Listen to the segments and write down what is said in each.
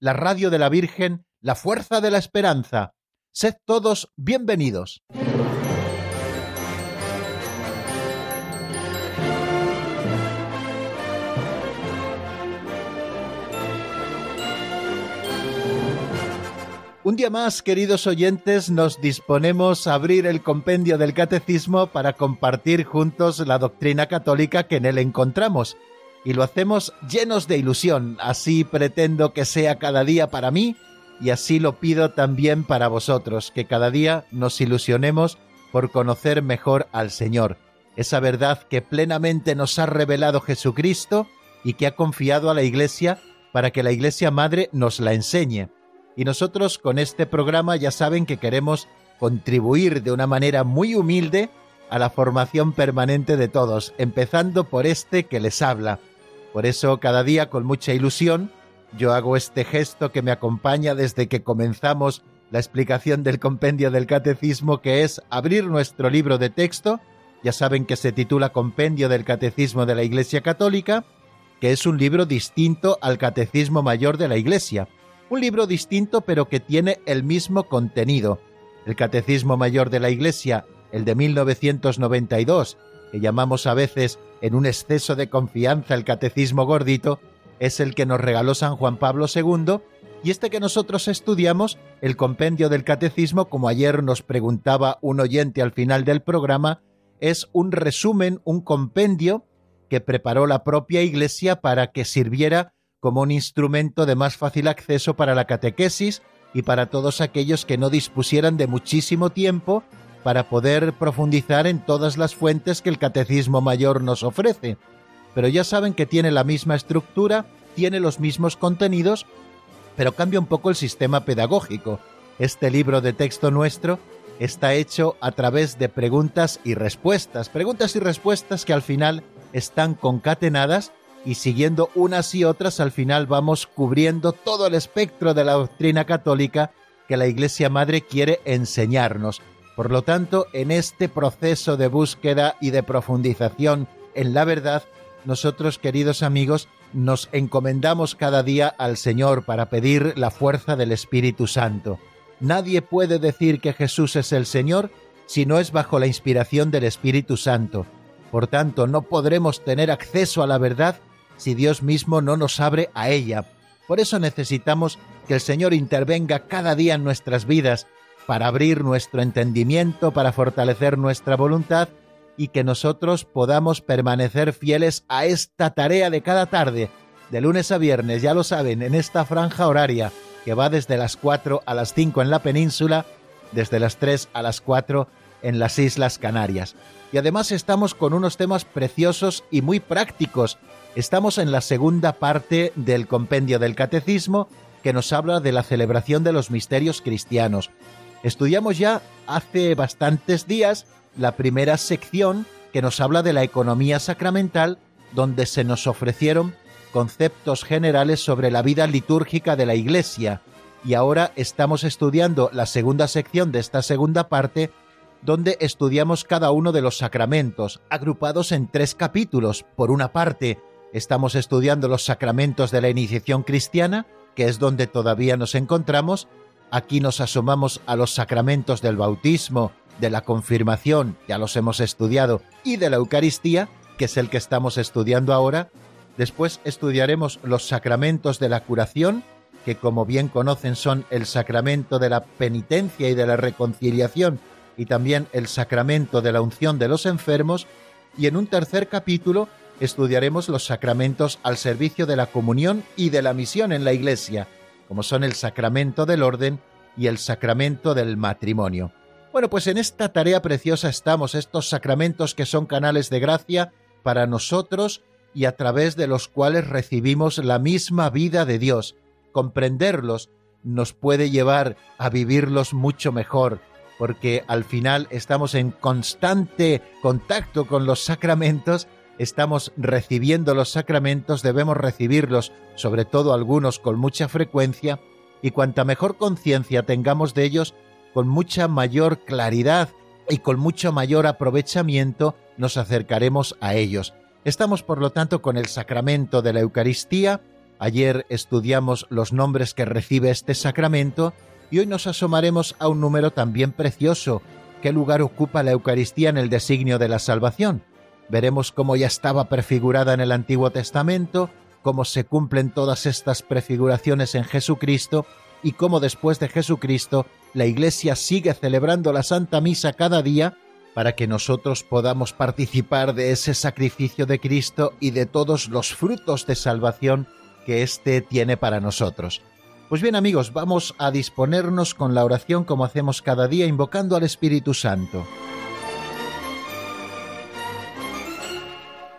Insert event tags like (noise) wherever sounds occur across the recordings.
la radio de la Virgen, la fuerza de la esperanza. Sed todos bienvenidos. Un día más, queridos oyentes, nos disponemos a abrir el compendio del catecismo para compartir juntos la doctrina católica que en él encontramos. Y lo hacemos llenos de ilusión, así pretendo que sea cada día para mí y así lo pido también para vosotros, que cada día nos ilusionemos por conocer mejor al Señor, esa verdad que plenamente nos ha revelado Jesucristo y que ha confiado a la Iglesia para que la Iglesia Madre nos la enseñe. Y nosotros con este programa ya saben que queremos contribuir de una manera muy humilde a la formación permanente de todos, empezando por este que les habla. Por eso cada día con mucha ilusión yo hago este gesto que me acompaña desde que comenzamos la explicación del compendio del catecismo, que es abrir nuestro libro de texto, ya saben que se titula Compendio del Catecismo de la Iglesia Católica, que es un libro distinto al Catecismo Mayor de la Iglesia. Un libro distinto pero que tiene el mismo contenido. El Catecismo Mayor de la Iglesia, el de 1992, que llamamos a veces en un exceso de confianza el Catecismo Gordito, es el que nos regaló San Juan Pablo II, y este que nosotros estudiamos, el compendio del Catecismo, como ayer nos preguntaba un oyente al final del programa, es un resumen, un compendio que preparó la propia Iglesia para que sirviera como un instrumento de más fácil acceso para la catequesis y para todos aquellos que no dispusieran de muchísimo tiempo para poder profundizar en todas las fuentes que el Catecismo Mayor nos ofrece. Pero ya saben que tiene la misma estructura, tiene los mismos contenidos, pero cambia un poco el sistema pedagógico. Este libro de texto nuestro está hecho a través de preguntas y respuestas, preguntas y respuestas que al final están concatenadas y siguiendo unas y otras al final vamos cubriendo todo el espectro de la doctrina católica que la Iglesia Madre quiere enseñarnos. Por lo tanto, en este proceso de búsqueda y de profundización en la verdad, nosotros, queridos amigos, nos encomendamos cada día al Señor para pedir la fuerza del Espíritu Santo. Nadie puede decir que Jesús es el Señor si no es bajo la inspiración del Espíritu Santo. Por tanto, no podremos tener acceso a la verdad si Dios mismo no nos abre a ella. Por eso necesitamos que el Señor intervenga cada día en nuestras vidas para abrir nuestro entendimiento, para fortalecer nuestra voluntad y que nosotros podamos permanecer fieles a esta tarea de cada tarde, de lunes a viernes, ya lo saben, en esta franja horaria que va desde las 4 a las 5 en la península, desde las 3 a las 4 en las Islas Canarias. Y además estamos con unos temas preciosos y muy prácticos Estamos en la segunda parte del compendio del Catecismo que nos habla de la celebración de los misterios cristianos. Estudiamos ya hace bastantes días la primera sección que nos habla de la economía sacramental, donde se nos ofrecieron conceptos generales sobre la vida litúrgica de la Iglesia. Y ahora estamos estudiando la segunda sección de esta segunda parte, donde estudiamos cada uno de los sacramentos, agrupados en tres capítulos. Por una parte, Estamos estudiando los sacramentos de la iniciación cristiana, que es donde todavía nos encontramos. Aquí nos asomamos a los sacramentos del bautismo, de la confirmación, ya los hemos estudiado, y de la Eucaristía, que es el que estamos estudiando ahora. Después estudiaremos los sacramentos de la curación, que como bien conocen son el sacramento de la penitencia y de la reconciliación, y también el sacramento de la unción de los enfermos. Y en un tercer capítulo estudiaremos los sacramentos al servicio de la comunión y de la misión en la Iglesia, como son el sacramento del orden y el sacramento del matrimonio. Bueno, pues en esta tarea preciosa estamos, estos sacramentos que son canales de gracia para nosotros y a través de los cuales recibimos la misma vida de Dios. Comprenderlos nos puede llevar a vivirlos mucho mejor, porque al final estamos en constante contacto con los sacramentos, estamos recibiendo los sacramentos, debemos recibirlos, sobre todo algunos con mucha frecuencia, y cuanta mejor conciencia tengamos de ellos, con mucha mayor claridad y con mucho mayor aprovechamiento nos acercaremos a ellos. Estamos, por lo tanto, con el sacramento de la Eucaristía. Ayer estudiamos los nombres que recibe este sacramento y hoy nos asomaremos a un número también precioso. ¿Qué lugar ocupa la Eucaristía en el designio de la salvación? Veremos cómo ya estaba prefigurada en el Antiguo Testamento, cómo se cumplen todas estas prefiguraciones en Jesucristo y cómo después de Jesucristo la Iglesia sigue celebrando la Santa Misa cada día para que nosotros podamos participar de ese sacrificio de Cristo y de todos los frutos de salvación que éste tiene para nosotros. Pues bien amigos, vamos a disponernos con la oración como hacemos cada día invocando al Espíritu Santo.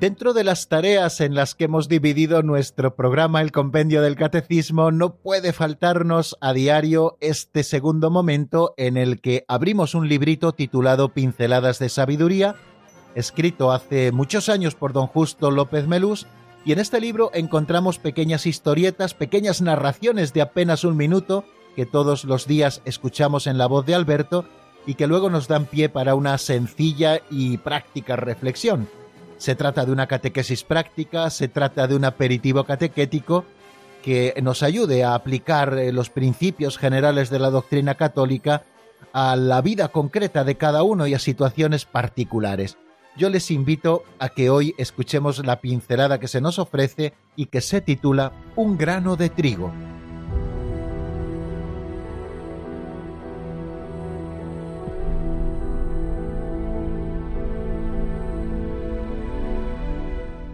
Dentro de las tareas en las que hemos dividido nuestro programa El Compendio del Catecismo, no puede faltarnos a diario este segundo momento en el que abrimos un librito titulado Pinceladas de Sabiduría, escrito hace muchos años por don Justo López Melús, y en este libro encontramos pequeñas historietas, pequeñas narraciones de apenas un minuto que todos los días escuchamos en la voz de Alberto y que luego nos dan pie para una sencilla y práctica reflexión. Se trata de una catequesis práctica, se trata de un aperitivo catequético que nos ayude a aplicar eh, los principios generales de la doctrina católica a la vida concreta de cada uno y a situaciones particulares. Yo les invito a que hoy escuchemos la pincelada que se nos ofrece y que se titula Un grano de trigo.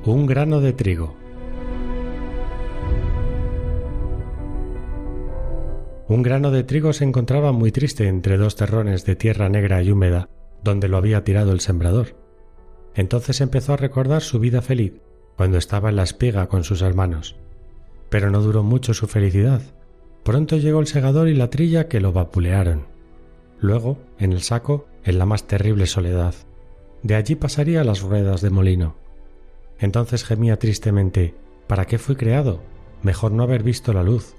Un grano de trigo. Un grano de trigo se encontraba muy triste entre dos terrones de tierra negra y húmeda, donde lo había tirado el sembrador. Entonces empezó a recordar su vida feliz, cuando estaba en la espiga con sus hermanos. Pero no duró mucho su felicidad. Pronto llegó el segador y la trilla que lo vapulearon. Luego, en el saco, en la más terrible soledad. De allí pasaría las ruedas de molino. Entonces gemía tristemente ¿Para qué fui creado? Mejor no haber visto la luz.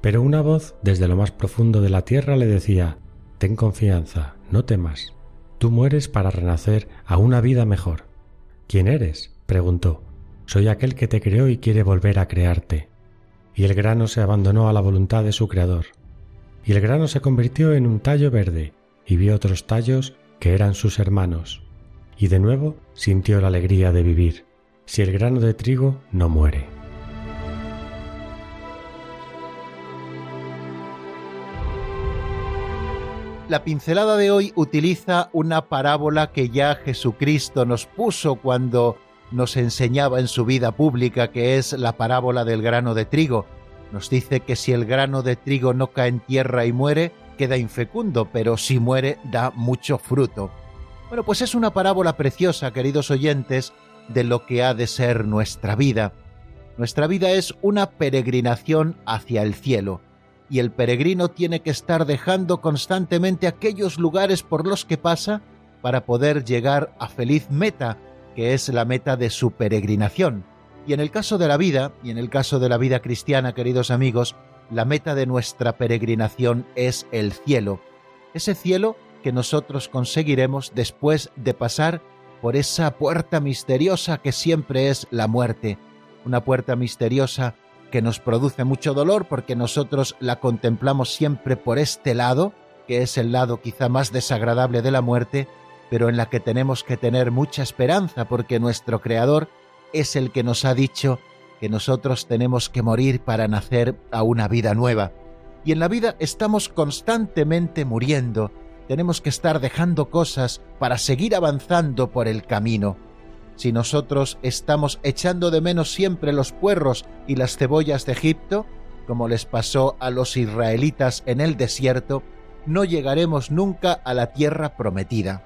Pero una voz desde lo más profundo de la tierra le decía Ten confianza, no temas. Tú mueres para renacer a una vida mejor. ¿Quién eres? preguntó. Soy aquel que te creó y quiere volver a crearte. Y el grano se abandonó a la voluntad de su creador. Y el grano se convirtió en un tallo verde, y vio otros tallos que eran sus hermanos. Y de nuevo sintió la alegría de vivir si el grano de trigo no muere. La pincelada de hoy utiliza una parábola que ya Jesucristo nos puso cuando nos enseñaba en su vida pública, que es la parábola del grano de trigo. Nos dice que si el grano de trigo no cae en tierra y muere, queda infecundo, pero si muere da mucho fruto. Bueno, pues es una parábola preciosa, queridos oyentes, de lo que ha de ser nuestra vida. Nuestra vida es una peregrinación hacia el cielo, y el peregrino tiene que estar dejando constantemente aquellos lugares por los que pasa para poder llegar a feliz meta, que es la meta de su peregrinación. Y en el caso de la vida, y en el caso de la vida cristiana, queridos amigos, la meta de nuestra peregrinación es el cielo, ese cielo que nosotros conseguiremos después de pasar por esa puerta misteriosa que siempre es la muerte, una puerta misteriosa que nos produce mucho dolor porque nosotros la contemplamos siempre por este lado, que es el lado quizá más desagradable de la muerte, pero en la que tenemos que tener mucha esperanza porque nuestro Creador es el que nos ha dicho que nosotros tenemos que morir para nacer a una vida nueva. Y en la vida estamos constantemente muriendo, tenemos que estar dejando cosas para seguir avanzando por el camino. Si nosotros estamos echando de menos siempre los puerros y las cebollas de Egipto, como les pasó a los israelitas en el desierto, no llegaremos nunca a la tierra prometida.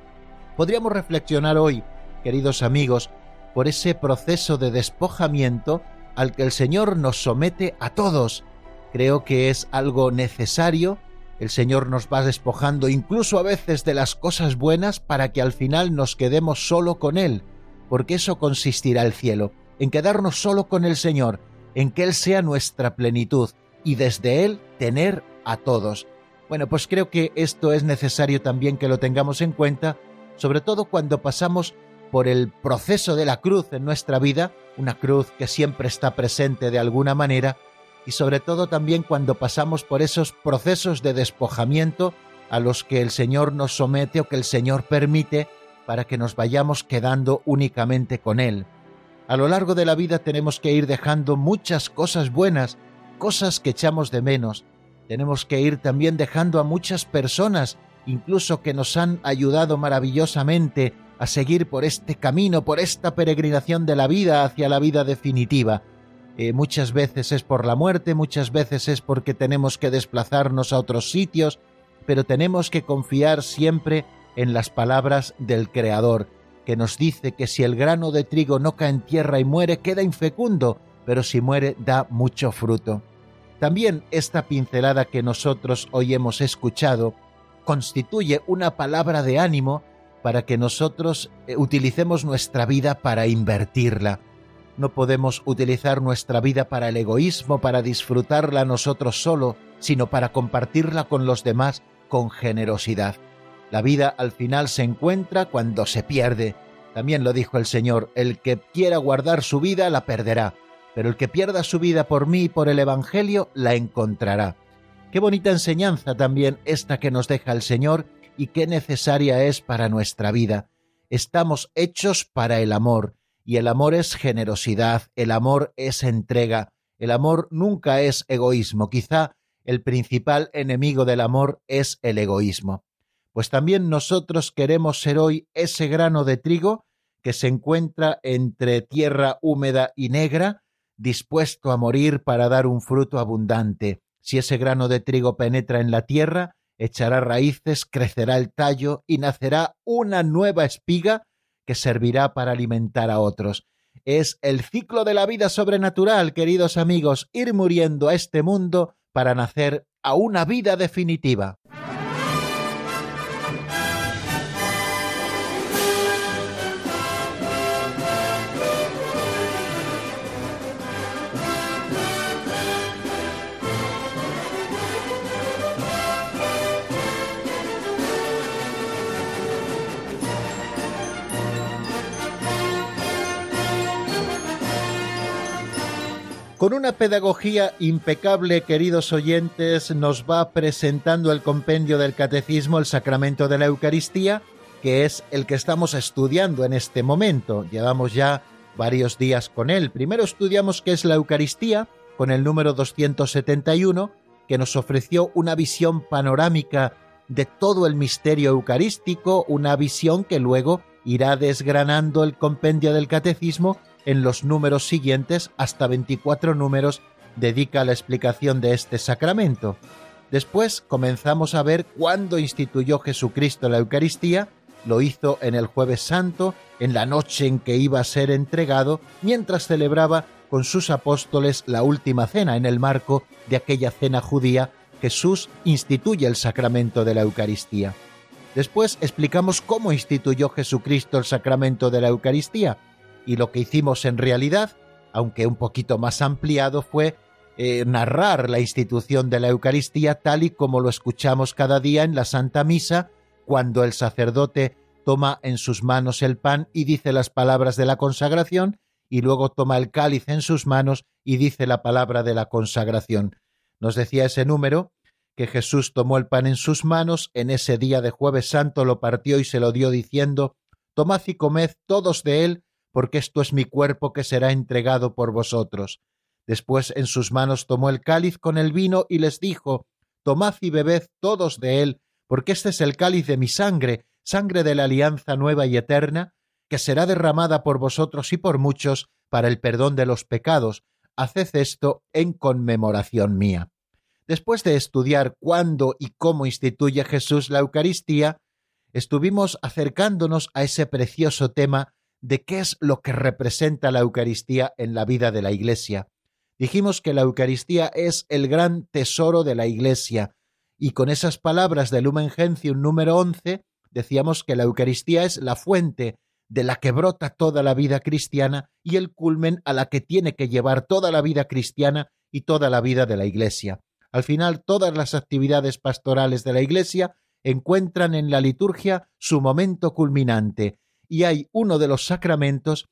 Podríamos reflexionar hoy, queridos amigos, por ese proceso de despojamiento al que el Señor nos somete a todos. Creo que es algo necesario. El Señor nos va despojando incluso a veces de las cosas buenas para que al final nos quedemos solo con Él porque eso consistirá el cielo, en quedarnos solo con el Señor, en que Él sea nuestra plenitud y desde Él tener a todos. Bueno, pues creo que esto es necesario también que lo tengamos en cuenta, sobre todo cuando pasamos por el proceso de la cruz en nuestra vida, una cruz que siempre está presente de alguna manera, y sobre todo también cuando pasamos por esos procesos de despojamiento a los que el Señor nos somete o que el Señor permite para que nos vayamos quedando únicamente con Él. A lo largo de la vida tenemos que ir dejando muchas cosas buenas, cosas que echamos de menos. Tenemos que ir también dejando a muchas personas, incluso que nos han ayudado maravillosamente a seguir por este camino, por esta peregrinación de la vida hacia la vida definitiva. Eh, muchas veces es por la muerte, muchas veces es porque tenemos que desplazarnos a otros sitios, pero tenemos que confiar siempre en las palabras del Creador, que nos dice que si el grano de trigo no cae en tierra y muere, queda infecundo, pero si muere da mucho fruto. También esta pincelada que nosotros hoy hemos escuchado constituye una palabra de ánimo para que nosotros eh, utilicemos nuestra vida para invertirla. No podemos utilizar nuestra vida para el egoísmo, para disfrutarla nosotros solo, sino para compartirla con los demás con generosidad. La vida al final se encuentra cuando se pierde. También lo dijo el Señor, el que quiera guardar su vida la perderá, pero el que pierda su vida por mí y por el Evangelio la encontrará. Qué bonita enseñanza también esta que nos deja el Señor y qué necesaria es para nuestra vida. Estamos hechos para el amor, y el amor es generosidad, el amor es entrega, el amor nunca es egoísmo. Quizá el principal enemigo del amor es el egoísmo pues también nosotros queremos ser hoy ese grano de trigo que se encuentra entre tierra húmeda y negra, dispuesto a morir para dar un fruto abundante. Si ese grano de trigo penetra en la tierra, echará raíces, crecerá el tallo y nacerá una nueva espiga que servirá para alimentar a otros. Es el ciclo de la vida sobrenatural, queridos amigos, ir muriendo a este mundo para nacer a una vida definitiva. Con una pedagogía impecable, queridos oyentes, nos va presentando el compendio del Catecismo, el sacramento de la Eucaristía, que es el que estamos estudiando en este momento. Llevamos ya varios días con él. Primero estudiamos qué es la Eucaristía, con el número 271, que nos ofreció una visión panorámica de todo el misterio eucarístico, una visión que luego irá desgranando el compendio del catecismo en los números siguientes, hasta 24 números, dedica la explicación de este sacramento. Después comenzamos a ver cuándo instituyó Jesucristo la Eucaristía, lo hizo en el jueves santo, en la noche en que iba a ser entregado, mientras celebraba con sus apóstoles la última cena en el marco de aquella cena judía, Jesús instituye el sacramento de la Eucaristía. Después explicamos cómo instituyó Jesucristo el sacramento de la Eucaristía, y lo que hicimos en realidad, aunque un poquito más ampliado, fue eh, narrar la institución de la Eucaristía tal y como lo escuchamos cada día en la Santa Misa, cuando el sacerdote toma en sus manos el pan y dice las palabras de la consagración, y luego toma el cáliz en sus manos y dice la palabra de la consagración. Nos decía ese número que Jesús tomó el pan en sus manos, en ese día de jueves santo lo partió y se lo dio diciendo, Tomad y comed todos de él, porque esto es mi cuerpo que será entregado por vosotros. Después en sus manos tomó el cáliz con el vino y les dijo, Tomad y bebed todos de él, porque este es el cáliz de mi sangre, sangre de la alianza nueva y eterna, que será derramada por vosotros y por muchos para el perdón de los pecados. Haced esto en conmemoración mía. Después de estudiar cuándo y cómo instituye Jesús la Eucaristía, estuvimos acercándonos a ese precioso tema de qué es lo que representa la Eucaristía en la vida de la Iglesia. Dijimos que la Eucaristía es el gran tesoro de la Iglesia, y con esas palabras de Lumen Gentium número 11 decíamos que la Eucaristía es la fuente de la que brota toda la vida cristiana y el culmen a la que tiene que llevar toda la vida cristiana y toda la vida de la Iglesia. Al final, todas las actividades pastorales de la Iglesia encuentran en la liturgia su momento culminante, y hay uno de los sacramentos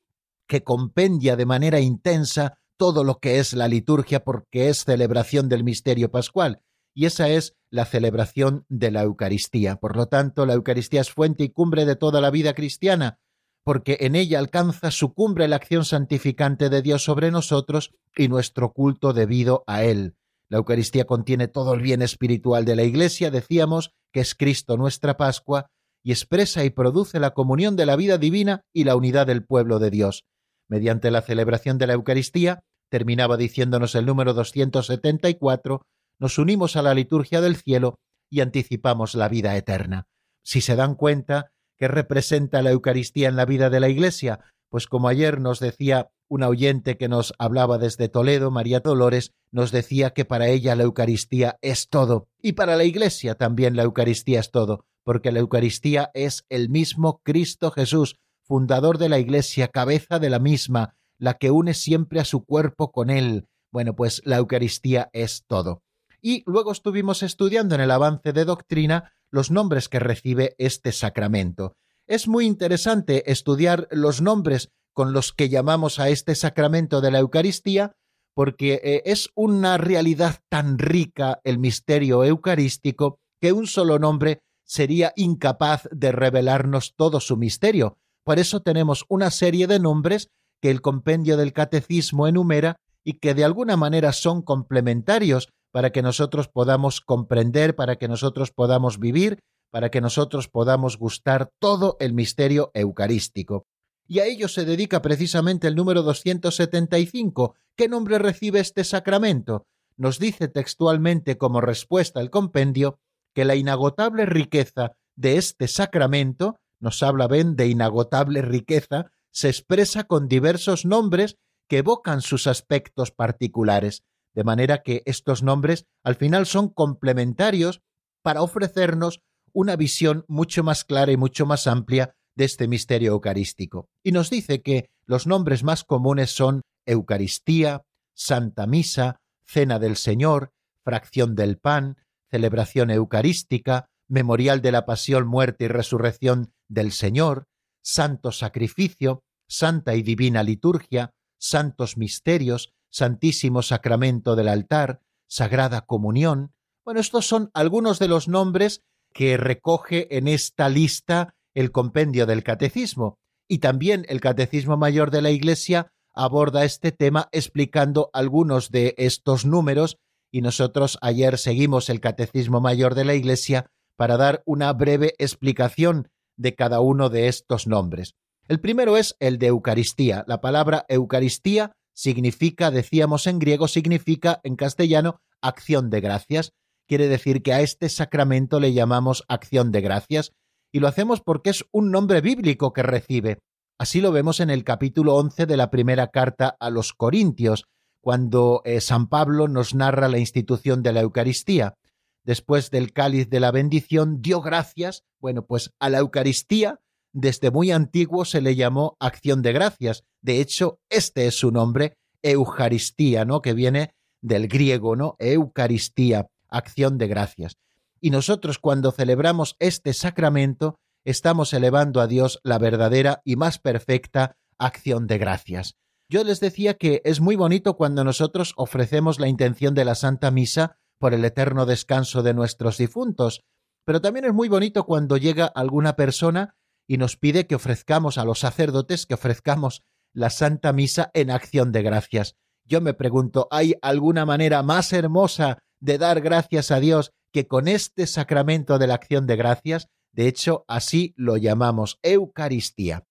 que compendia de manera intensa todo lo que es la liturgia porque es celebración del misterio pascual, y esa es la celebración de la Eucaristía. Por lo tanto, la Eucaristía es fuente y cumbre de toda la vida cristiana, porque en ella alcanza su cumbre la acción santificante de Dios sobre nosotros y nuestro culto debido a Él. La Eucaristía contiene todo el bien espiritual de la Iglesia, decíamos que es Cristo nuestra Pascua, y expresa y produce la comunión de la vida divina y la unidad del pueblo de Dios. Mediante la celebración de la Eucaristía, terminaba diciéndonos el número 274, nos unimos a la liturgia del cielo y anticipamos la vida eterna. Si se dan cuenta, ¿qué representa la Eucaristía en la vida de la Iglesia? Pues como ayer nos decía una oyente que nos hablaba desde Toledo, María Dolores, nos decía que para ella la Eucaristía es todo, y para la Iglesia también la Eucaristía es todo, porque la Eucaristía es el mismo Cristo Jesús, fundador de la Iglesia, cabeza de la misma, la que une siempre a su cuerpo con él. Bueno, pues la Eucaristía es todo. Y luego estuvimos estudiando en el avance de doctrina los nombres que recibe este sacramento. Es muy interesante estudiar los nombres con los que llamamos a este sacramento de la Eucaristía, porque eh, es una realidad tan rica el misterio eucarístico que un solo nombre sería incapaz de revelarnos todo su misterio. Por eso tenemos una serie de nombres que el compendio del catecismo enumera y que de alguna manera son complementarios para que nosotros podamos comprender, para que nosotros podamos vivir, para que nosotros podamos gustar todo el misterio eucarístico y a ello se dedica precisamente el número 275. ¿Qué nombre recibe este sacramento? Nos dice textualmente como respuesta el compendio que la inagotable riqueza de este sacramento, nos habla Ben de inagotable riqueza, se expresa con diversos nombres que evocan sus aspectos particulares, de manera que estos nombres al final son complementarios para ofrecernos una visión mucho más clara y mucho más amplia de este misterio eucarístico. Y nos dice que los nombres más comunes son Eucaristía, Santa Misa, Cena del Señor, Fracción del Pan, Celebración Eucarística, Memorial de la Pasión, Muerte y Resurrección del Señor, Santo Sacrificio, Santa y Divina Liturgia, Santos Misterios, Santísimo Sacramento del altar, Sagrada Comunión. Bueno, estos son algunos de los nombres que recoge en esta lista el compendio del catecismo y también el Catecismo Mayor de la Iglesia aborda este tema explicando algunos de estos números y nosotros ayer seguimos el Catecismo Mayor de la Iglesia para dar una breve explicación de cada uno de estos nombres. El primero es el de Eucaristía. La palabra Eucaristía significa, decíamos en griego, significa en castellano acción de gracias. Quiere decir que a este sacramento le llamamos acción de gracias y lo hacemos porque es un nombre bíblico que recibe. Así lo vemos en el capítulo 11 de la primera carta a los Corintios, cuando eh, San Pablo nos narra la institución de la Eucaristía. Después del cáliz de la bendición, dio gracias. Bueno, pues a la Eucaristía desde muy antiguo se le llamó acción de gracias. De hecho, este es su nombre, Eucaristía, ¿no? Que viene del griego, ¿no? Eucaristía, acción de gracias. Y nosotros cuando celebramos este sacramento, estamos elevando a Dios la verdadera y más perfecta acción de gracias. Yo les decía que es muy bonito cuando nosotros ofrecemos la intención de la Santa Misa por el eterno descanso de nuestros difuntos, pero también es muy bonito cuando llega alguna persona y nos pide que ofrezcamos a los sacerdotes, que ofrezcamos la Santa Misa en acción de gracias. Yo me pregunto, ¿hay alguna manera más hermosa de dar gracias a Dios que con este sacramento de la acción de gracias? De hecho, así lo llamamos Eucaristía.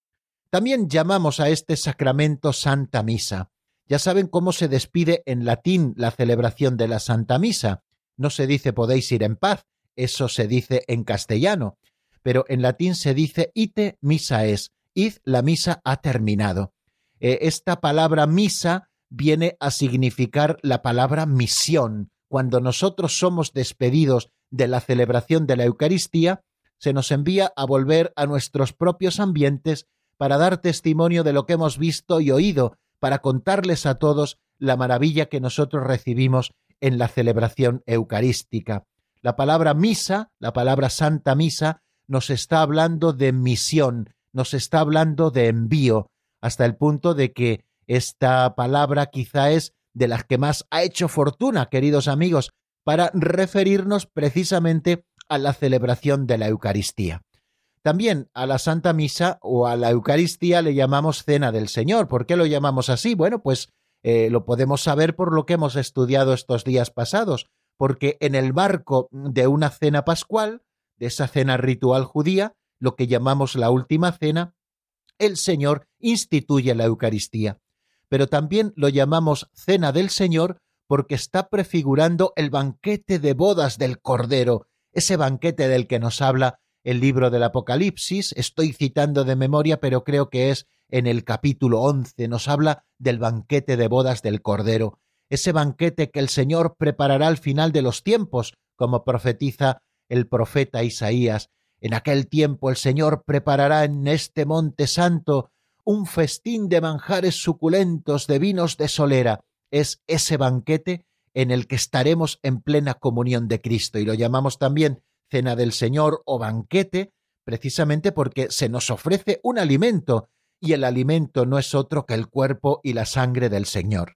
También llamamos a este sacramento Santa Misa. Ya saben cómo se despide en latín la celebración de la Santa Misa. No se dice podéis ir en paz, eso se dice en castellano, pero en latín se dice ite misa es, id la misa ha terminado. Eh, esta palabra misa viene a significar la palabra misión. Cuando nosotros somos despedidos de la celebración de la Eucaristía, se nos envía a volver a nuestros propios ambientes para dar testimonio de lo que hemos visto y oído, para contarles a todos la maravilla que nosotros recibimos en la celebración eucarística. La palabra misa, la palabra santa misa, nos está hablando de misión, nos está hablando de envío, hasta el punto de que esta palabra quizá es de las que más ha hecho fortuna, queridos amigos, para referirnos precisamente a la celebración de la Eucaristía. También a la Santa Misa o a la Eucaristía le llamamos Cena del Señor. ¿Por qué lo llamamos así? Bueno, pues eh, lo podemos saber por lo que hemos estudiado estos días pasados, porque en el marco de una cena pascual, de esa cena ritual judía, lo que llamamos la última cena, el Señor instituye la Eucaristía. Pero también lo llamamos Cena del Señor porque está prefigurando el banquete de bodas del Cordero, ese banquete del que nos habla el libro del Apocalipsis, estoy citando de memoria, pero creo que es en el capítulo once, nos habla del banquete de bodas del Cordero, ese banquete que el Señor preparará al final de los tiempos, como profetiza el profeta Isaías. En aquel tiempo el Señor preparará en este monte santo un festín de manjares suculentos, de vinos de solera. Es ese banquete en el que estaremos en plena comunión de Cristo y lo llamamos también cena del Señor o banquete, precisamente porque se nos ofrece un alimento, y el alimento no es otro que el cuerpo y la sangre del Señor.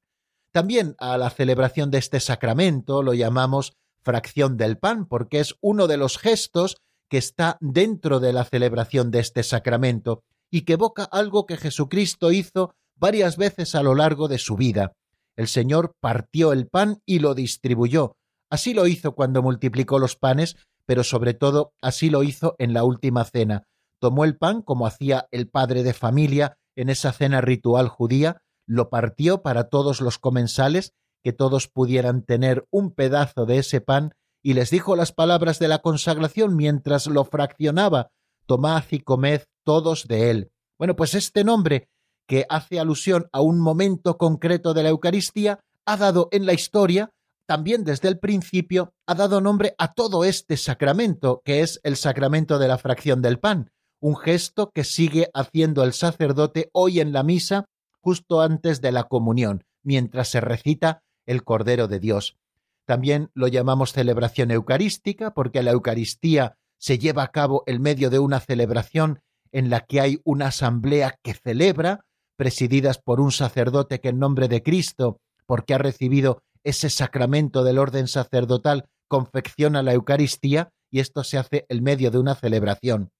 También a la celebración de este sacramento lo llamamos fracción del pan, porque es uno de los gestos que está dentro de la celebración de este sacramento y que evoca algo que Jesucristo hizo varias veces a lo largo de su vida. El Señor partió el pan y lo distribuyó. Así lo hizo cuando multiplicó los panes pero sobre todo así lo hizo en la última cena. Tomó el pan como hacía el padre de familia en esa cena ritual judía, lo partió para todos los comensales, que todos pudieran tener un pedazo de ese pan, y les dijo las palabras de la consagración mientras lo fraccionaba, tomad y comed todos de él. Bueno, pues este nombre, que hace alusión a un momento concreto de la Eucaristía, ha dado en la historia también desde el principio ha dado nombre a todo este sacramento, que es el sacramento de la fracción del pan, un gesto que sigue haciendo el sacerdote hoy en la misa justo antes de la comunión, mientras se recita el Cordero de Dios. También lo llamamos celebración eucarística porque la Eucaristía se lleva a cabo en medio de una celebración en la que hay una asamblea que celebra, presididas por un sacerdote que en nombre de Cristo, porque ha recibido ese sacramento del orden sacerdotal confecciona la Eucaristía y esto se hace en medio de una celebración.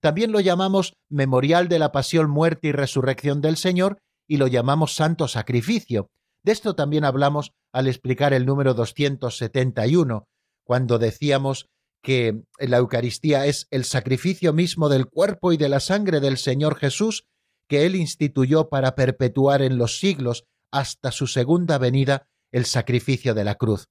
También lo llamamos memorial de la pasión, muerte y resurrección del Señor y lo llamamos santo sacrificio. De esto también hablamos al explicar el número 271, cuando decíamos que la Eucaristía es el sacrificio mismo del cuerpo y de la sangre del Señor Jesús que Él instituyó para perpetuar en los siglos hasta su segunda venida el sacrificio de la cruz.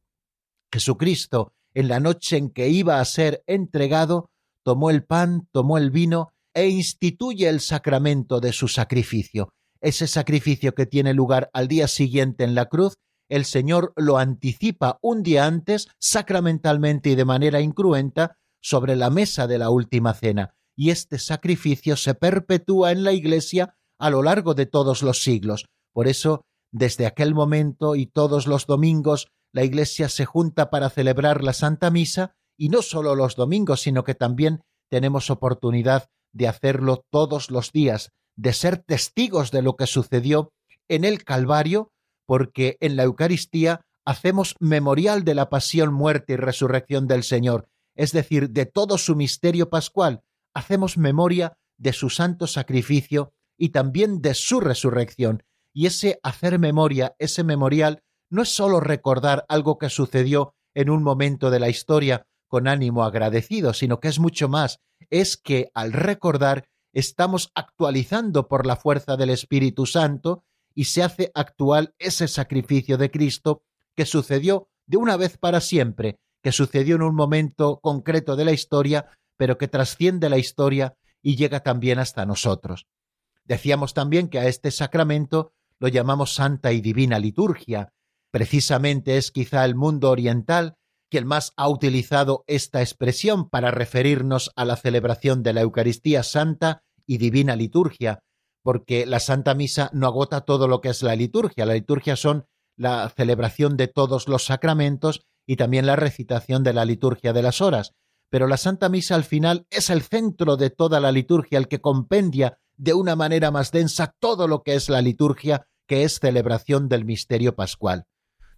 Jesucristo, en la noche en que iba a ser entregado, tomó el pan, tomó el vino e instituye el sacramento de su sacrificio. Ese sacrificio que tiene lugar al día siguiente en la cruz, el Señor lo anticipa un día antes, sacramentalmente y de manera incruenta, sobre la mesa de la última cena, y este sacrificio se perpetúa en la Iglesia a lo largo de todos los siglos. Por eso desde aquel momento y todos los domingos la Iglesia se junta para celebrar la Santa Misa y no solo los domingos, sino que también tenemos oportunidad de hacerlo todos los días, de ser testigos de lo que sucedió en el Calvario, porque en la Eucaristía hacemos memorial de la pasión, muerte y resurrección del Señor, es decir, de todo su misterio pascual, hacemos memoria de su santo sacrificio y también de su resurrección. Y ese hacer memoria, ese memorial, no es sólo recordar algo que sucedió en un momento de la historia con ánimo agradecido, sino que es mucho más, es que al recordar estamos actualizando por la fuerza del Espíritu Santo y se hace actual ese sacrificio de Cristo que sucedió de una vez para siempre, que sucedió en un momento concreto de la historia, pero que trasciende la historia y llega también hasta nosotros. Decíamos también que a este sacramento lo llamamos Santa y Divina Liturgia. Precisamente es quizá el mundo oriental quien más ha utilizado esta expresión para referirnos a la celebración de la Eucaristía Santa y Divina Liturgia, porque la Santa Misa no agota todo lo que es la liturgia. La liturgia son la celebración de todos los sacramentos y también la recitación de la liturgia de las horas. Pero la Santa Misa al final es el centro de toda la liturgia, el que compendia de una manera más densa todo lo que es la liturgia, que es celebración del misterio pascual.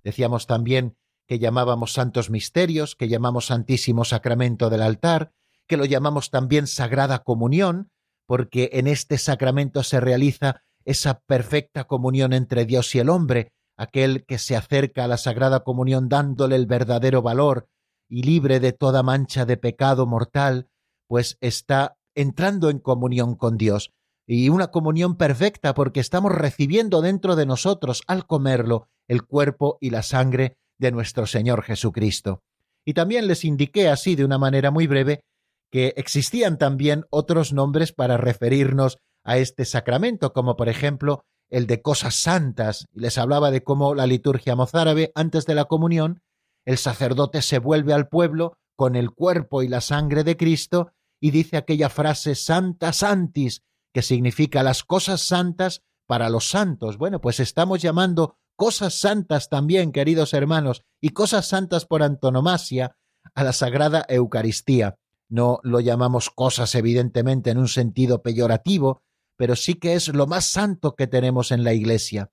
Decíamos también que llamábamos santos misterios, que llamamos Santísimo Sacramento del altar, que lo llamamos también Sagrada Comunión, porque en este sacramento se realiza esa perfecta comunión entre Dios y el hombre, aquel que se acerca a la Sagrada Comunión dándole el verdadero valor y libre de toda mancha de pecado mortal, pues está entrando en comunión con Dios, y una comunión perfecta porque estamos recibiendo dentro de nosotros al comerlo el cuerpo y la sangre de nuestro Señor Jesucristo. Y también les indiqué así de una manera muy breve que existían también otros nombres para referirnos a este sacramento, como por ejemplo el de cosas santas, les hablaba de cómo la liturgia mozárabe, antes de la comunión, el sacerdote se vuelve al pueblo con el cuerpo y la sangre de Cristo y dice aquella frase Santa Santis, que significa las cosas santas para los santos. Bueno, pues estamos llamando cosas santas también, queridos hermanos, y cosas santas por antonomasia a la Sagrada Eucaristía. No lo llamamos cosas evidentemente en un sentido peyorativo, pero sí que es lo más santo que tenemos en la Iglesia.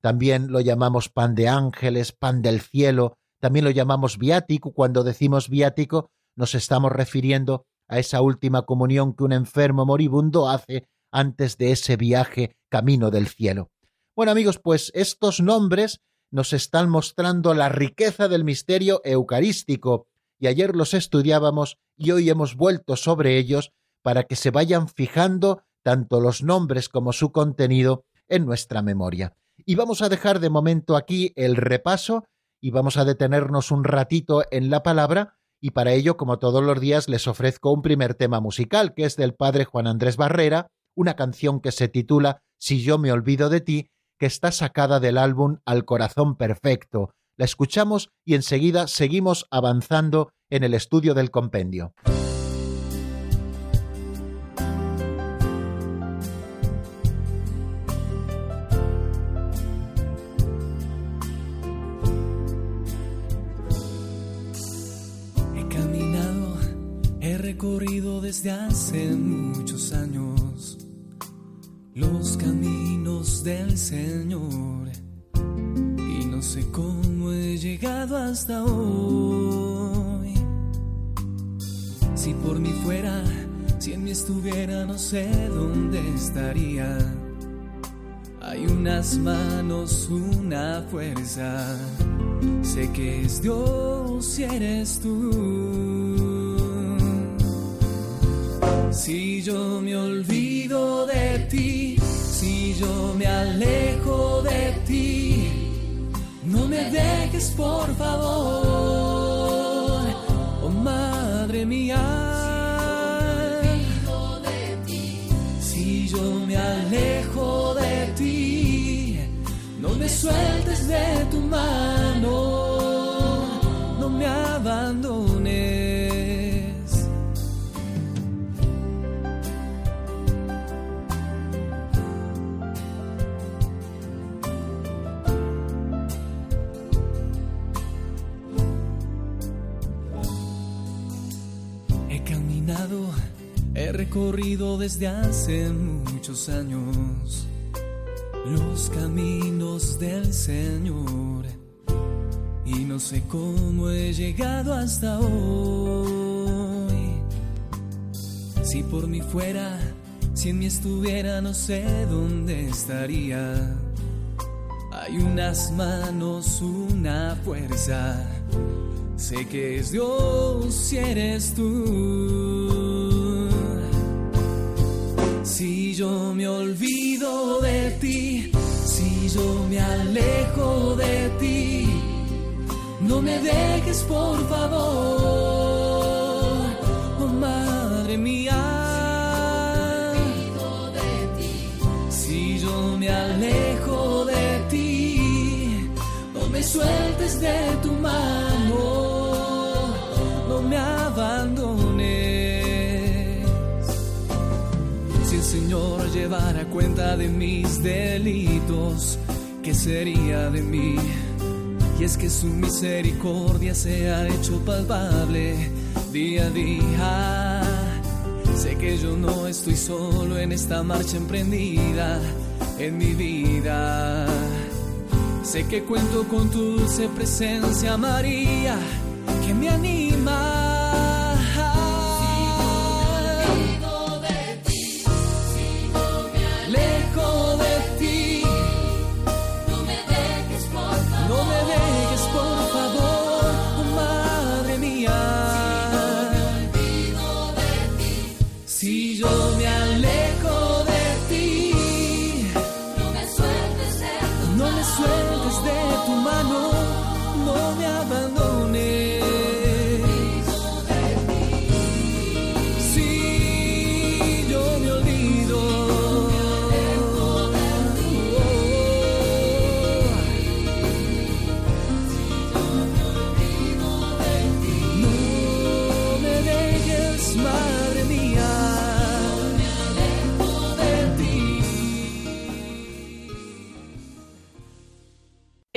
También lo llamamos pan de ángeles, pan del cielo, también lo llamamos viático. Cuando decimos viático nos estamos refiriendo a esa última comunión que un enfermo moribundo hace antes de ese viaje camino del cielo. Bueno amigos, pues estos nombres nos están mostrando la riqueza del misterio eucarístico y ayer los estudiábamos y hoy hemos vuelto sobre ellos para que se vayan fijando tanto los nombres como su contenido en nuestra memoria. Y vamos a dejar de momento aquí el repaso y vamos a detenernos un ratito en la palabra y para ello, como todos los días, les ofrezco un primer tema musical que es del padre Juan Andrés Barrera, una canción que se titula Si yo me olvido de ti, que está sacada del álbum Al Corazón Perfecto, la escuchamos y enseguida seguimos avanzando en el estudio del compendio. He caminado, he recorrido desde hace muchos años los caminos del Señor no sé cómo he llegado hasta hoy. Si por mí fuera, si en mí estuviera, no sé dónde estaría. Hay unas manos, una fuerza. Sé que es Dios y eres tú. Si yo me olvido de ti, si yo me alejo de ti no me dejes, por favor, oh madre mía. Si yo me alejo de ti, no me sueltes de tu mano, recorrido desde hace muchos años los caminos del Señor y no sé cómo he llegado hasta hoy. Si por mí fuera, si en mí estuviera, no sé dónde estaría. Hay unas manos, una fuerza. Sé que es Dios si eres tú. Si yo me olvido de ti, si yo me alejo de ti no me dejes, por favor, oh madre mía. Si yo me alejo de ti, no me sueltes de tu mano, llevara cuenta de mis delitos, ¿qué sería de mí? Y es que su misericordia se ha hecho palpable día a día. Sé que yo no estoy solo en esta marcha emprendida en mi vida. Sé que cuento con tu dulce presencia, María, que me anima.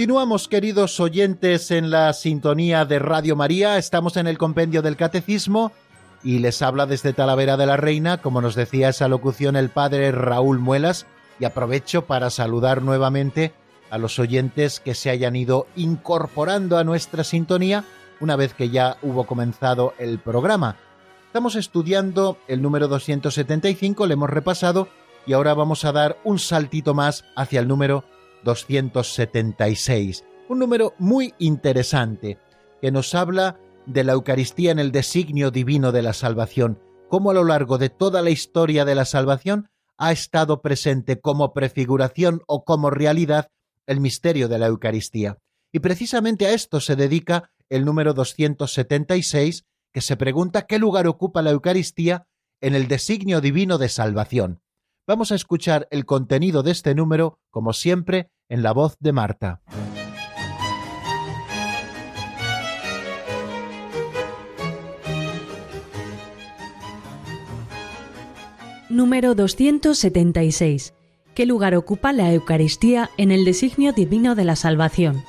Continuamos, queridos oyentes, en la sintonía de Radio María. Estamos en el compendio del Catecismo y les habla desde Talavera de la Reina, como nos decía esa locución el padre Raúl Muelas, y aprovecho para saludar nuevamente a los oyentes que se hayan ido incorporando a nuestra sintonía una vez que ya hubo comenzado el programa. Estamos estudiando el número 275, le hemos repasado y ahora vamos a dar un saltito más hacia el número 276, un número muy interesante que nos habla de la Eucaristía en el designio divino de la salvación, cómo a lo largo de toda la historia de la salvación ha estado presente como prefiguración o como realidad el misterio de la Eucaristía. Y precisamente a esto se dedica el número 276, que se pregunta qué lugar ocupa la Eucaristía en el designio divino de salvación. Vamos a escuchar el contenido de este número, como siempre, en la voz de Marta. Número 276. ¿Qué lugar ocupa la Eucaristía en el designio divino de la salvación?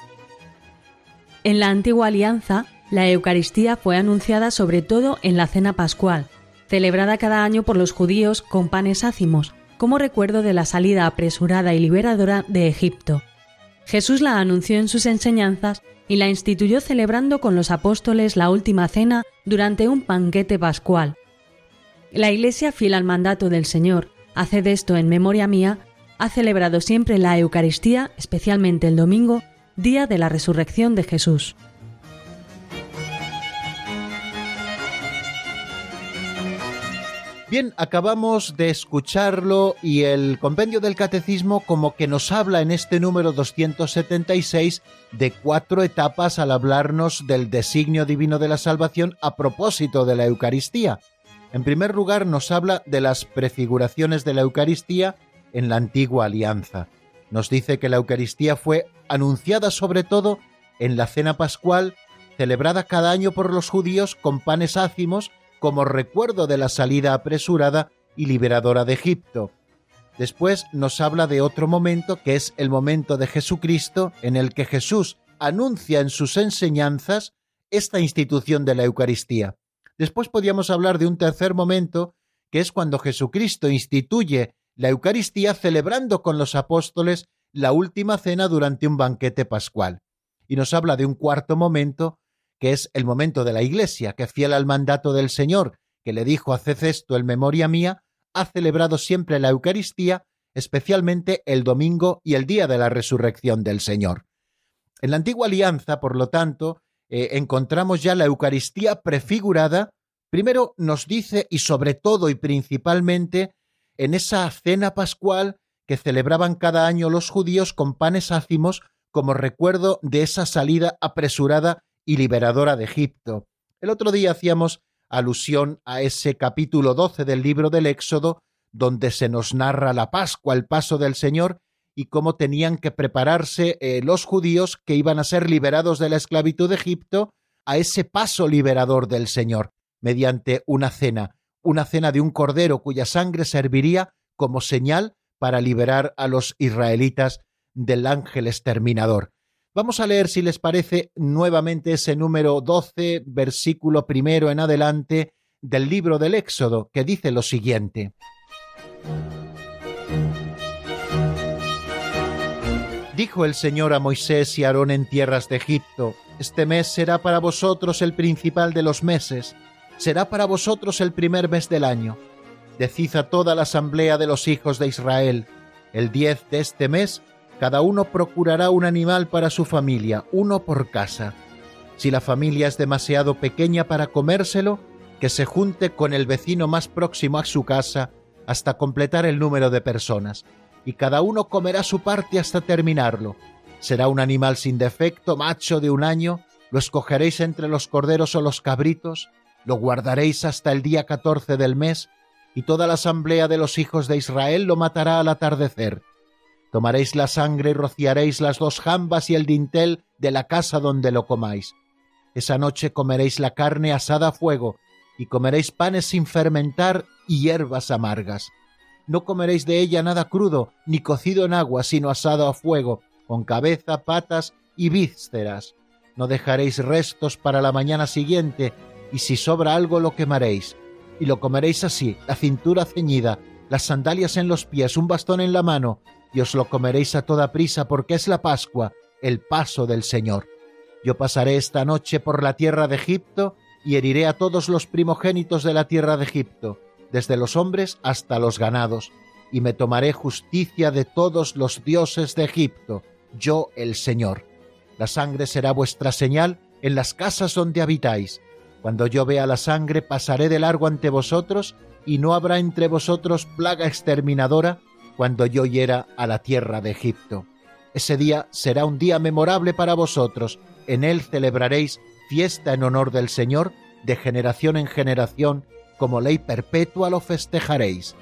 En la antigua alianza, la Eucaristía fue anunciada sobre todo en la cena pascual, celebrada cada año por los judíos con panes ácimos, como recuerdo de la salida apresurada y liberadora de Egipto. Jesús la anunció en sus enseñanzas y la instituyó celebrando con los apóstoles la última cena durante un banquete pascual. La Iglesia, fiel al mandato del Señor, haced esto en memoria mía, ha celebrado siempre la Eucaristía, especialmente el domingo, día de la resurrección de Jesús. Bien, acabamos de escucharlo y el compendio del catecismo como que nos habla en este número 276 de cuatro etapas al hablarnos del designio divino de la salvación a propósito de la Eucaristía. En primer lugar, nos habla de las prefiguraciones de la Eucaristía en la antigua alianza. Nos dice que la Eucaristía fue anunciada sobre todo en la cena pascual, celebrada cada año por los judíos con panes ácimos como recuerdo de la salida apresurada y liberadora de Egipto. Después nos habla de otro momento que es el momento de Jesucristo en el que Jesús anuncia en sus enseñanzas esta institución de la Eucaristía. Después podríamos hablar de un tercer momento que es cuando Jesucristo instituye la Eucaristía celebrando con los apóstoles la última cena durante un banquete pascual. Y nos habla de un cuarto momento que es el momento de la Iglesia, que fiel al mandato del Señor, que le dijo haced esto en memoria mía, ha celebrado siempre la Eucaristía, especialmente el domingo y el día de la resurrección del Señor. En la antigua alianza, por lo tanto, eh, encontramos ya la Eucaristía prefigurada, primero nos dice y sobre todo y principalmente en esa cena pascual que celebraban cada año los judíos con panes ácimos como recuerdo de esa salida apresurada y liberadora de Egipto. El otro día hacíamos alusión a ese capítulo 12 del libro del Éxodo, donde se nos narra la Pascua, el paso del Señor, y cómo tenían que prepararse eh, los judíos que iban a ser liberados de la esclavitud de Egipto a ese paso liberador del Señor, mediante una cena, una cena de un cordero cuya sangre serviría como señal para liberar a los israelitas del ángel exterminador. Vamos a leer, si les parece, nuevamente ese número 12, versículo primero en adelante del libro del Éxodo, que dice lo siguiente. Dijo el Señor a Moisés y Aarón en tierras de Egipto, Este mes será para vosotros el principal de los meses, será para vosotros el primer mes del año. Decid a toda la asamblea de los hijos de Israel, el diez de este mes cada uno procurará un animal para su familia, uno por casa. Si la familia es demasiado pequeña para comérselo, que se junte con el vecino más próximo a su casa hasta completar el número de personas, y cada uno comerá su parte hasta terminarlo. Será un animal sin defecto, macho de un año, lo escogeréis entre los corderos o los cabritos, lo guardaréis hasta el día catorce del mes, y toda la asamblea de los hijos de Israel lo matará al atardecer Tomaréis la sangre y rociaréis las dos jambas y el dintel de la casa donde lo comáis. Esa noche comeréis la carne asada a fuego, y comeréis panes sin fermentar y hierbas amargas. No comeréis de ella nada crudo, ni cocido en agua, sino asado a fuego, con cabeza, patas y vísceras. No dejaréis restos para la mañana siguiente, y si sobra algo lo quemaréis. Y lo comeréis así, la cintura ceñida, las sandalias en los pies, un bastón en la mano, y os lo comeréis a toda prisa porque es la Pascua, el paso del Señor. Yo pasaré esta noche por la tierra de Egipto y heriré a todos los primogénitos de la tierra de Egipto, desde los hombres hasta los ganados, y me tomaré justicia de todos los dioses de Egipto, yo el Señor. La sangre será vuestra señal en las casas donde habitáis. Cuando yo vea la sangre pasaré de largo ante vosotros, y no habrá entre vosotros plaga exterminadora cuando yo hiera a la tierra de Egipto. Ese día será un día memorable para vosotros. En él celebraréis fiesta en honor del Señor, de generación en generación, como ley perpetua lo festejaréis.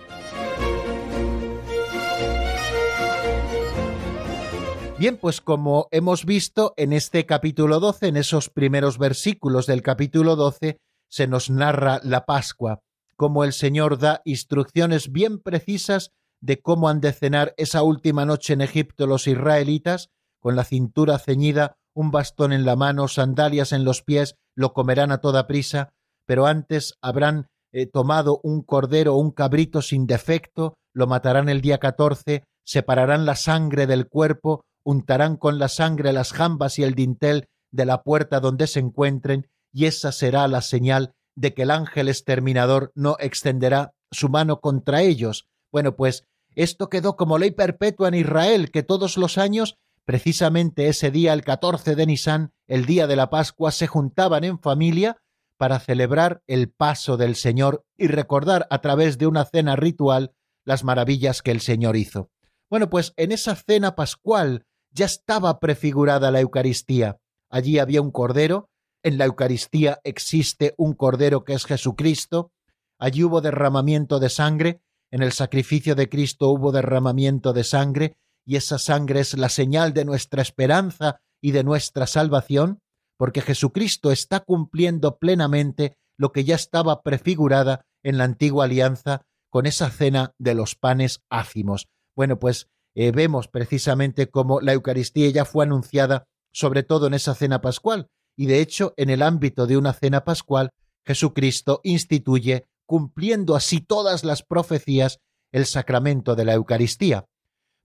Bien, pues como hemos visto en este capítulo 12, en esos primeros versículos del capítulo 12, se nos narra la Pascua, como el Señor da instrucciones bien precisas de cómo han de cenar esa última noche en Egipto los israelitas, con la cintura ceñida, un bastón en la mano, sandalias en los pies, lo comerán a toda prisa, pero antes habrán eh, tomado un cordero o un cabrito sin defecto, lo matarán el día catorce, separarán la sangre del cuerpo, untarán con la sangre las jambas y el dintel de la puerta donde se encuentren, y esa será la señal de que el ángel exterminador no extenderá su mano contra ellos. Bueno, pues esto quedó como ley perpetua en Israel, que todos los años, precisamente ese día, el 14 de Nisán, el día de la Pascua, se juntaban en familia para celebrar el paso del Señor y recordar a través de una cena ritual las maravillas que el Señor hizo. Bueno, pues en esa cena pascual ya estaba prefigurada la Eucaristía. Allí había un cordero, en la Eucaristía existe un cordero que es Jesucristo, allí hubo derramamiento de sangre, en el sacrificio de Cristo hubo derramamiento de sangre, y esa sangre es la señal de nuestra esperanza y de nuestra salvación, porque Jesucristo está cumpliendo plenamente lo que ya estaba prefigurada en la antigua alianza con esa cena de los panes ácimos. Bueno, pues eh, vemos precisamente cómo la Eucaristía ya fue anunciada, sobre todo en esa cena pascual, y de hecho en el ámbito de una cena pascual, Jesucristo instituye, cumpliendo así todas las profecías, el sacramento de la Eucaristía.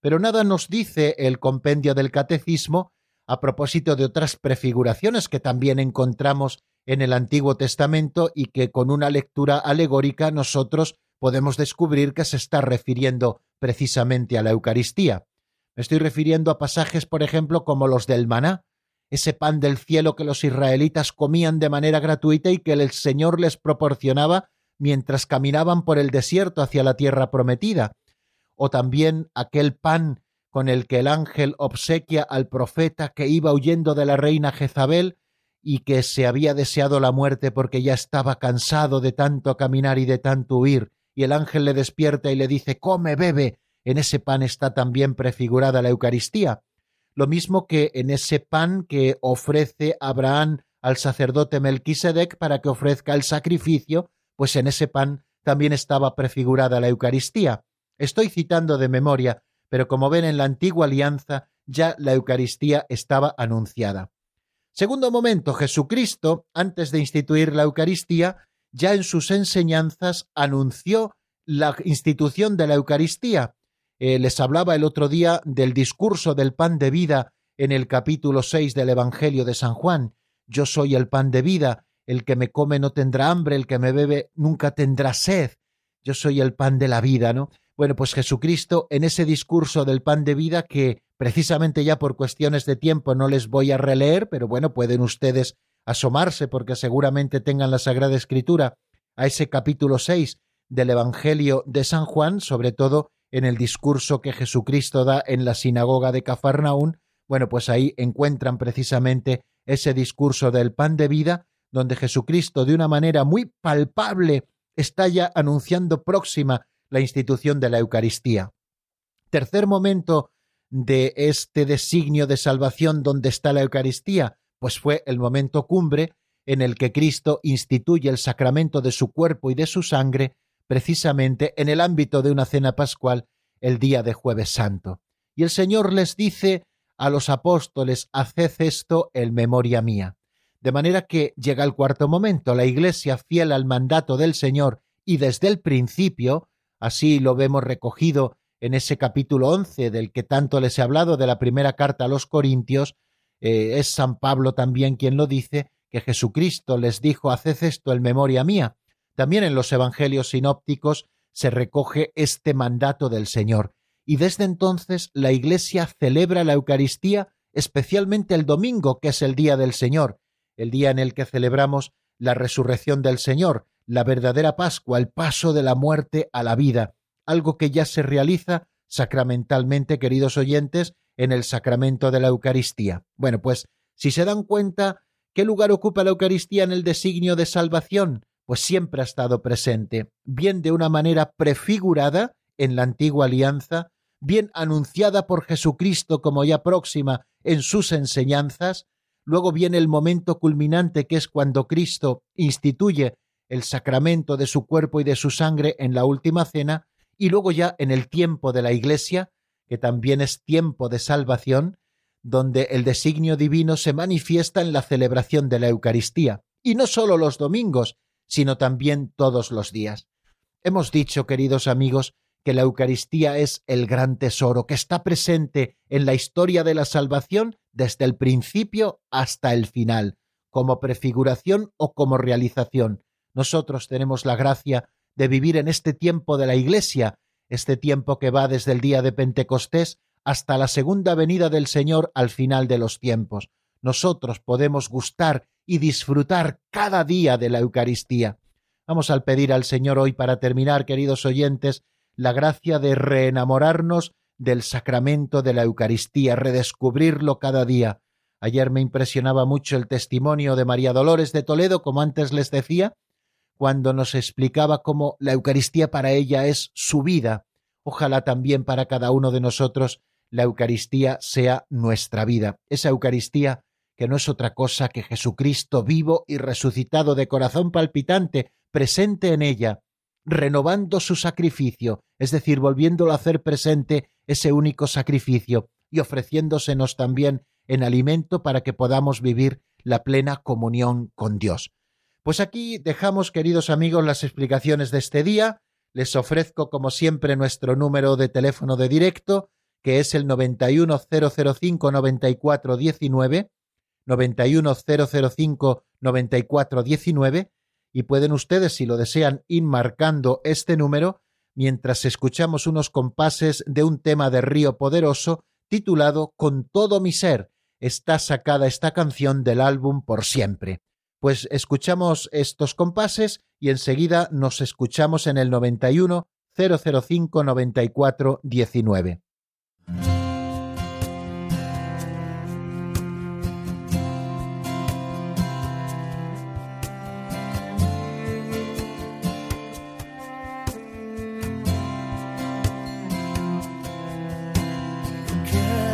Pero nada nos dice el compendio del Catecismo a propósito de otras prefiguraciones que también encontramos en el Antiguo Testamento y que con una lectura alegórica nosotros podemos descubrir que se está refiriendo precisamente a la Eucaristía. Me estoy refiriendo a pasajes, por ejemplo, como los del maná, ese pan del cielo que los israelitas comían de manera gratuita y que el Señor les proporcionaba mientras caminaban por el desierto hacia la tierra prometida, o también aquel pan con el que el ángel obsequia al profeta que iba huyendo de la reina Jezabel y que se había deseado la muerte porque ya estaba cansado de tanto caminar y de tanto huir, y el ángel le despierta y le dice Come, bebe. En ese pan está también prefigurada la Eucaristía. Lo mismo que en ese pan que ofrece Abraham al sacerdote Melquisedec para que ofrezca el sacrificio, pues en ese pan también estaba prefigurada la Eucaristía. Estoy citando de memoria, pero como ven en la antigua alianza ya la Eucaristía estaba anunciada. Segundo momento, Jesucristo, antes de instituir la Eucaristía, ya en sus enseñanzas anunció la institución de la Eucaristía. Eh, les hablaba el otro día del discurso del pan de vida en el capítulo 6 del Evangelio de San Juan. Yo soy el pan de vida, el que me come no tendrá hambre, el que me bebe nunca tendrá sed. Yo soy el pan de la vida, ¿no? Bueno, pues Jesucristo en ese discurso del pan de vida que precisamente ya por cuestiones de tiempo no les voy a releer, pero bueno, pueden ustedes asomarse porque seguramente tengan la Sagrada Escritura a ese capítulo 6 del Evangelio de San Juan, sobre todo en el discurso que Jesucristo da en la sinagoga de Cafarnaún, bueno, pues ahí encuentran precisamente ese discurso del pan de vida donde Jesucristo de una manera muy palpable está ya anunciando próxima la institución de la Eucaristía. Tercer momento de este designio de salvación donde está la Eucaristía, pues fue el momento cumbre en el que Cristo instituye el sacramento de su cuerpo y de su sangre precisamente en el ámbito de una cena pascual el día de jueves santo. Y el Señor les dice a los apóstoles, haced esto en memoria mía. De manera que llega el cuarto momento, la Iglesia fiel al mandato del Señor y desde el principio, así lo vemos recogido en ese capítulo once del que tanto les he hablado de la primera carta a los Corintios, eh, es San Pablo también quien lo dice, que Jesucristo les dijo, haced esto en memoria mía. También en los Evangelios sinópticos se recoge este mandato del Señor, y desde entonces la Iglesia celebra la Eucaristía especialmente el domingo, que es el día del Señor, el día en el que celebramos la resurrección del Señor, la verdadera Pascua, el paso de la muerte a la vida, algo que ya se realiza sacramentalmente, queridos oyentes, en el sacramento de la Eucaristía. Bueno, pues si se dan cuenta, ¿qué lugar ocupa la Eucaristía en el designio de salvación? Pues siempre ha estado presente, bien de una manera prefigurada en la antigua alianza, bien anunciada por Jesucristo como ya próxima en sus enseñanzas, Luego viene el momento culminante que es cuando Cristo instituye el sacramento de su cuerpo y de su sangre en la última cena, y luego ya en el tiempo de la Iglesia, que también es tiempo de salvación, donde el designio divino se manifiesta en la celebración de la Eucaristía, y no solo los domingos, sino también todos los días. Hemos dicho, queridos amigos, que la Eucaristía es el gran tesoro que está presente en la historia de la salvación desde el principio hasta el final, como prefiguración o como realización. Nosotros tenemos la gracia de vivir en este tiempo de la Iglesia, este tiempo que va desde el día de Pentecostés hasta la segunda venida del Señor al final de los tiempos. Nosotros podemos gustar y disfrutar cada día de la Eucaristía. Vamos al pedir al Señor hoy para terminar, queridos oyentes, la gracia de reenamorarnos del sacramento de la Eucaristía, redescubrirlo cada día. Ayer me impresionaba mucho el testimonio de María Dolores de Toledo, como antes les decía, cuando nos explicaba cómo la Eucaristía para ella es su vida. Ojalá también para cada uno de nosotros la Eucaristía sea nuestra vida, esa Eucaristía que no es otra cosa que Jesucristo vivo y resucitado de corazón palpitante, presente en ella, renovando su sacrificio, es decir, volviéndolo a hacer presente ese único sacrificio y ofreciéndosenos también en alimento para que podamos vivir la plena comunión con Dios. Pues aquí dejamos, queridos amigos, las explicaciones de este día. Les ofrezco, como siempre, nuestro número de teléfono de directo, que es el 910059419, 910059419, y pueden ustedes, si lo desean, ir marcando este número mientras escuchamos unos compases de un tema de Río Poderoso titulado Con todo mi ser. Está sacada esta canción del álbum Por siempre. Pues escuchamos estos compases y enseguida nos escuchamos en el 91 005 94 19. yeah.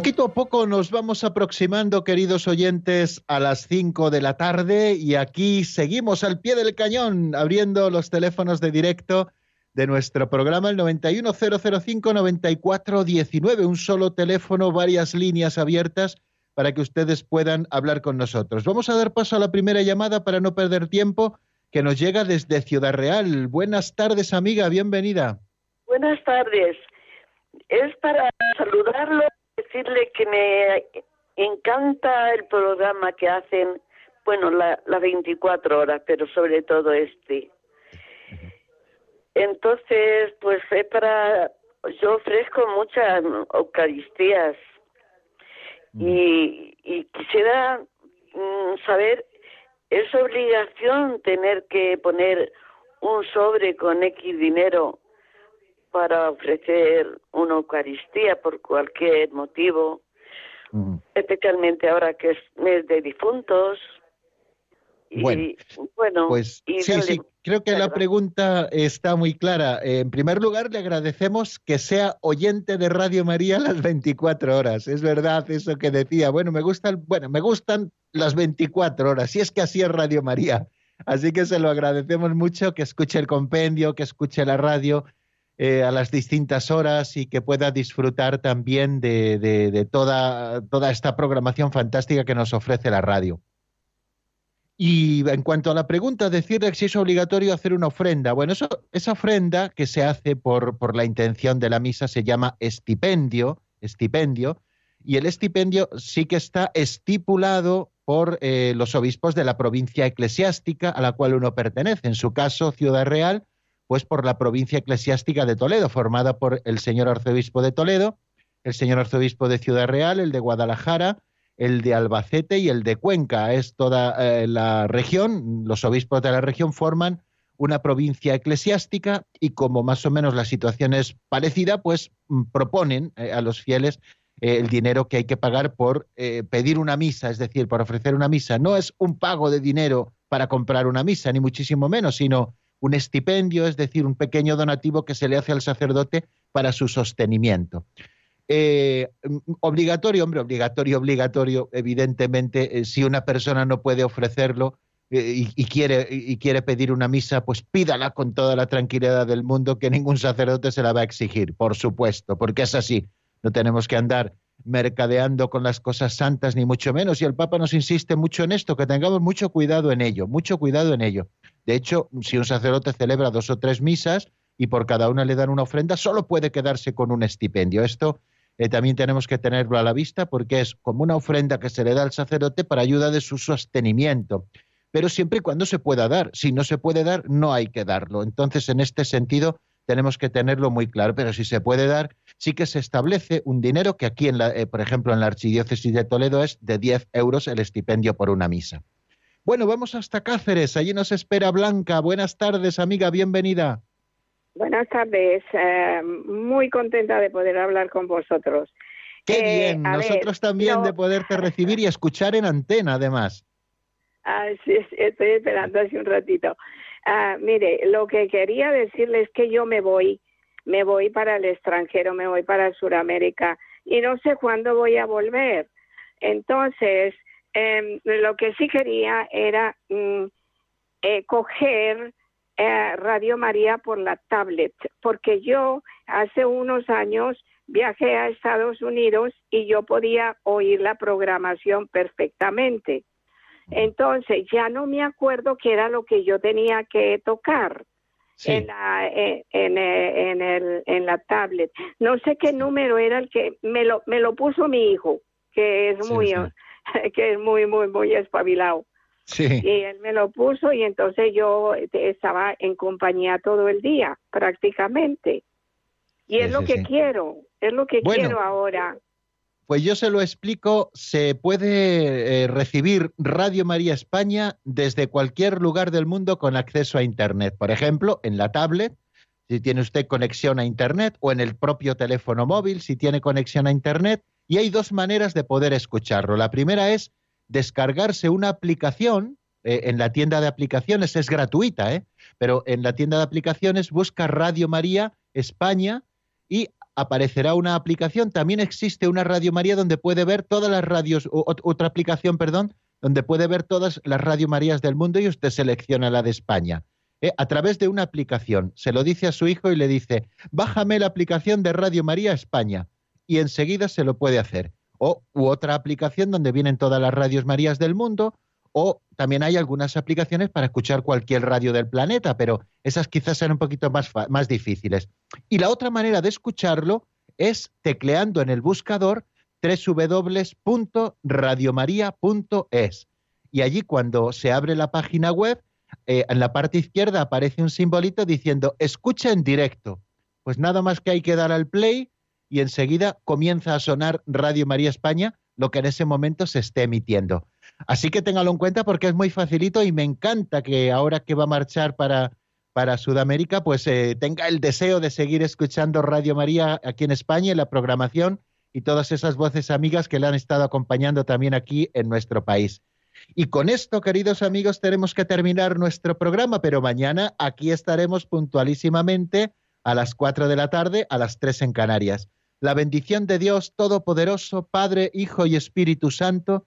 Poquito a poco nos vamos aproximando, queridos oyentes, a las 5 de la tarde y aquí seguimos al pie del cañón, abriendo los teléfonos de directo de nuestro programa, el 91005-9419, un solo teléfono, varias líneas abiertas para que ustedes puedan hablar con nosotros. Vamos a dar paso a la primera llamada para no perder tiempo, que nos llega desde Ciudad Real. Buenas tardes, amiga, bienvenida. Buenas tardes. Es para saludarlo decirle que me encanta el programa que hacen, bueno, las la 24 horas, pero sobre todo este. Entonces, pues es para, yo ofrezco muchas Eucaristías. Y, y quisiera mm, saber, ¿es obligación tener que poner un sobre con X dinero para ofrecer una Eucaristía por cualquier motivo, especialmente ahora que es mes de difuntos. bueno, bueno, pues sí, sí, creo que la pregunta está muy clara. En primer lugar, le agradecemos que sea oyente de Radio María las 24 horas. Es verdad eso que decía. Bueno, me gustan, bueno, me gustan las 24 horas. Si es que así es Radio María. Así que se lo agradecemos mucho que escuche el compendio, que escuche la radio eh, a las distintas horas y que pueda disfrutar también de, toda, esta programación fantástica que nos ofrece la radio. Y en cuanto a la pregunta, decirle si es obligatorio hacer una ofrenda. Bueno, eso, esa ofrenda que se hace por, por la intención de la misa se llama estipendio, estipendio, y el estipendio sí que está estipulado por eh, los obispos de la provincia eclesiástica a la cual uno pertenece, en su caso Ciudad Real, pues por la provincia eclesiástica de Toledo, formada por el señor arzobispo de Toledo, el señor arzobispo de Ciudad Real, el de Guadalajara, el de Albacete y el de Cuenca. Es toda eh, la región, los obispos de la región forman una provincia eclesiástica y como más o menos la situación es parecida, pues mm, proponen eh, a los fieles eh, el dinero que hay que pagar por pedir una misa, es decir, por ofrecer una misa. No es un pago de dinero para comprar una misa, ni muchísimo menos, sino un estipendio, es decir, un pequeño donativo que se le hace al sacerdote para su sostenimiento. Eh, obligatorio, hombre, obligatorio, obligatorio, evidentemente, eh, si una persona no puede ofrecerlo eh, y, quiere, y quiere pedir una misa, pues pídala con toda la tranquilidad del mundo, que ningún sacerdote se la va a exigir, por supuesto, porque es así. No tenemos que andar mercadeando con las cosas santas, ni mucho menos. Y el Papa nos insiste mucho en esto, que tengamos mucho cuidado en ello, mucho cuidado en ello. De hecho, si un sacerdote celebra dos o tres misas y por cada una le dan una ofrenda, solo puede quedarse con un estipendio. Esto eh, también tenemos que tenerlo a la vista porque es como una ofrenda que se le da al sacerdote para ayuda de su sostenimiento. Pero siempre y cuando se pueda dar. Si no se puede dar, no hay que darlo. Entonces, en este sentido, tenemos que tenerlo muy claro. Pero si se puede dar, sí que se establece un dinero que aquí, en la, eh, por ejemplo, en la Archidiócesis de Toledo es de 10 euros el estipendio por una misa. Bueno, vamos hasta Cáceres. Allí nos espera Blanca. Buenas tardes, amiga. Bienvenida. Buenas tardes. Eh, muy contenta de poder hablar con vosotros. Qué eh, bien. Nosotros también de poderte recibir y escuchar en antena, además. Ah, sí, estoy esperando hace un ratito. Ah, mire, lo que quería decirles es que yo me voy, me voy para el extranjero, me voy para Sudamérica y no sé cuándo voy a volver. Entonces, eh, lo que sí quería era mm, eh, coger eh, Radio María por la tablet, porque yo hace unos años viajé a Estados Unidos y yo podía oír la programación perfectamente. Entonces ya no me acuerdo qué era lo que yo tenía que tocar. En, la, eh, en, en, el, en la tablet. No sé qué número era el que me lo, me lo puso mi hijo, que es muy, (laughs) que es muy, muy, muy espabilado. Sí. Y él me lo puso y entonces yo estaba en compañía todo el día, prácticamente. Y es lo que quiero, es lo que quiero ahora. Pues yo se lo explico, se puede eh, recibir Radio María España desde cualquier lugar del mundo con acceso a Internet. Por ejemplo, en la tablet, si tiene usted conexión a Internet, o en el propio teléfono móvil, si tiene conexión a Internet, y hay dos maneras de poder escucharlo. La primera es descargarse una aplicación. Eh, en la tienda de aplicaciones es gratuita, ¿eh? pero en la tienda de aplicaciones busca Radio María España y aparecerá una aplicación. También existe una Radio María donde puede ver todas las radios, otra aplicación, perdón, donde puede ver todas las Radio Marías del mundo y usted selecciona la de España. ¿eh? a través de una aplicación. Se lo dice a su hijo y le dice, bájame la aplicación de Radio María España. Y enseguida se lo puede hacer. O u otra aplicación donde vienen todas las radios Marías del mundo. O también hay algunas aplicaciones para escuchar cualquier radio del planeta, pero esas quizás sean un poquito más, más difíciles. Y la otra manera de escucharlo es tecleando en el buscador www.radiomaria.es. Y allí cuando se abre la página web, eh, en la parte izquierda aparece un simbolito diciendo escucha en directo. Pues nada más que hay que dar al play y enseguida comienza a sonar Radio María España, lo que en ese momento se esté emitiendo. Así que téngalo en cuenta porque es muy facilito y me encanta que ahora que va a marchar para, para Sudamérica, pues eh, tenga el deseo de seguir escuchando Radio María aquí en España, en la programación y todas esas voces amigas que le han estado acompañando también aquí en nuestro país. Y con esto, queridos amigos, tenemos que terminar nuestro programa, pero mañana aquí estaremos puntualísimamente a las 4 de la tarde, a las 3 en Canarias. La bendición de Dios Todopoderoso, Padre, Hijo y Espíritu Santo,